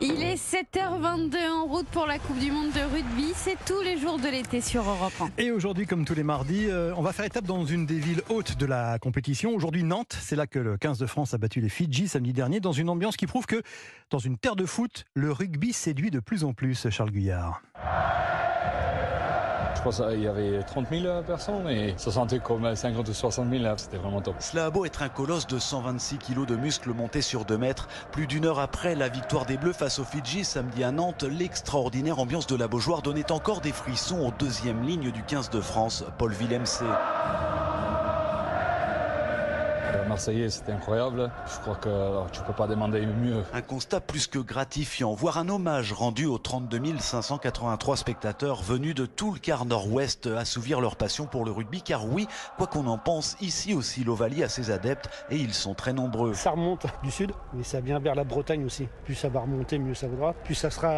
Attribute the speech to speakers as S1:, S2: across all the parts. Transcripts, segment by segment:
S1: Il est 7h22 en route pour la Coupe du Monde de rugby. C'est tous les jours de l'été sur Europe 1.
S2: Et aujourd'hui, comme tous les mardis, euh, on va faire étape dans une des villes hautes de la compétition. Aujourd'hui, Nantes, c'est là que le 15 de France a battu les Fidji samedi dernier, dans une ambiance qui prouve que, dans une terre de foot, le rugby séduit de plus en plus, Charles Guyard.
S3: Je pense qu'il y avait 30 000 personnes et ça sentait comme 50 ou 60 000. C'était vraiment top.
S4: Cela a beau être un colosse de 126 kilos de muscles montés sur 2 mètres. Plus d'une heure après la victoire des Bleus face aux Fidji samedi à Nantes, l'extraordinaire ambiance de la Beaujoire donnait encore des frissons aux deuxième ligne du 15 de France, Paul Villemc.
S3: Marseillais, c'était incroyable. Je crois que alors, tu peux pas demander mieux.
S4: Un constat plus que gratifiant, voire un hommage rendu aux 32 583 spectateurs venus de tout le quart nord-ouest assouvir leur passion pour le rugby. Car oui, quoi qu'on en pense, ici aussi l'Ovalie a ses adeptes et ils sont très nombreux.
S5: Ça remonte du sud, mais ça vient vers la Bretagne aussi. Plus ça va remonter, mieux ça vaudra. Plus ça sera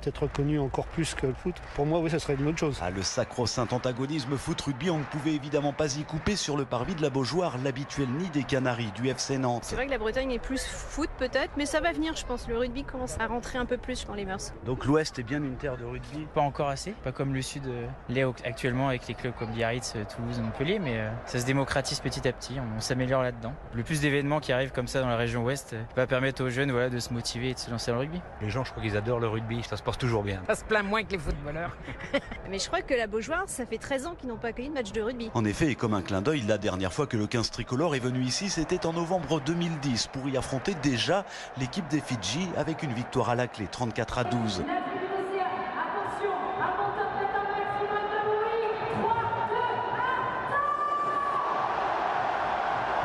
S5: peut-être reconnu encore plus que le foot. Pour moi, oui, ça serait une autre chose.
S4: Ah, le sacro-saint antagonisme foot-rugby, on ne pouvait évidemment pas y couper sur le parvis de la Beaujoire, l'habituel nid des Canaries du FC Nantes.
S6: C'est vrai que la Bretagne est plus foot peut-être, mais ça va venir, je pense. Le rugby commence à rentrer un peu plus dans les mœurs.
S4: Donc l'Ouest est bien une terre de rugby?
S7: Pas encore assez, pas comme le Sud euh, l'est actuellement avec les clubs comme Biarritz, euh, Toulouse, Montpellier, mais euh, ça se démocratise petit à petit, on s'améliore là-dedans. Le plus d'événements qui arrivent comme ça dans la région Ouest va permettre aux jeunes voilà, de se motiver et de se lancer dans le rugby.
S8: Les gens, je crois qu'ils adorent le rugby, ça se passe toujours bien.
S9: Ça se plaint moins que les footballeurs.
S6: mais je crois que la Beaujoire, ça fait 13 ans qu'ils n'ont pas accueilli de match de rugby.
S4: En effet, et comme un clin d'œil, la dernière fois que le 15 tricolore est venu ici, c'était en novembre 2010 pour y affronter déjà l'équipe des Fidji avec une victoire à la clé 34 à 12.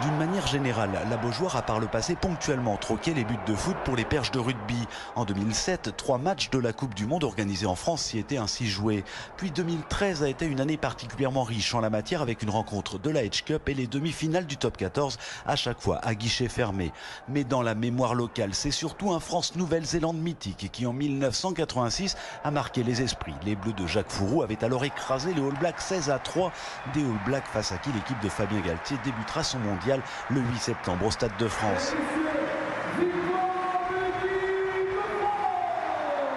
S4: D'une manière générale, la Beaujoire a par le passé ponctuellement troqué les buts de foot pour les perches de rugby. En 2007, trois matchs de la Coupe du Monde organisés en France s'y étaient ainsi joués. Puis 2013 a été une année particulièrement riche en la matière avec une rencontre de la Edge Cup et les demi-finales du Top 14, à chaque fois à guichet fermé. Mais dans la mémoire locale, c'est surtout un France-Nouvelle-Zélande mythique qui en 1986 a marqué les esprits. Les Bleus de Jacques Fourou avaient alors écrasé les All Blacks 16 à 3, des All Blacks face à qui l'équipe de Fabien Galtier débutera son mondial le 8 septembre au Stade de France.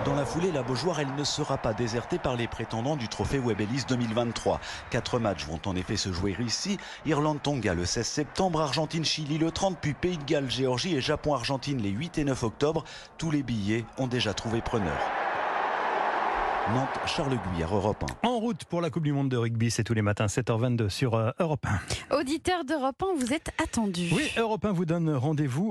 S4: Dans la foulée, la Beaujoire, elle ne sera pas désertée par les prétendants du trophée Webelis 2023. Quatre matchs vont en effet se jouer ici. Irlande-Tonga le 16 septembre, Argentine-Chili le 30, puis Pays de Galles, Géorgie et Japon-Argentine les 8 et 9 octobre. Tous les billets ont déjà trouvé preneur. Nantes, Charles Guyard, Europe
S2: 1. En route pour la Coupe du Monde de rugby, c'est tous les matins 7h22 sur euh, Europe
S1: 1. Auditeur d'Europe 1, vous êtes attendu.
S2: Oui, Europe 1 vous donne rendez-vous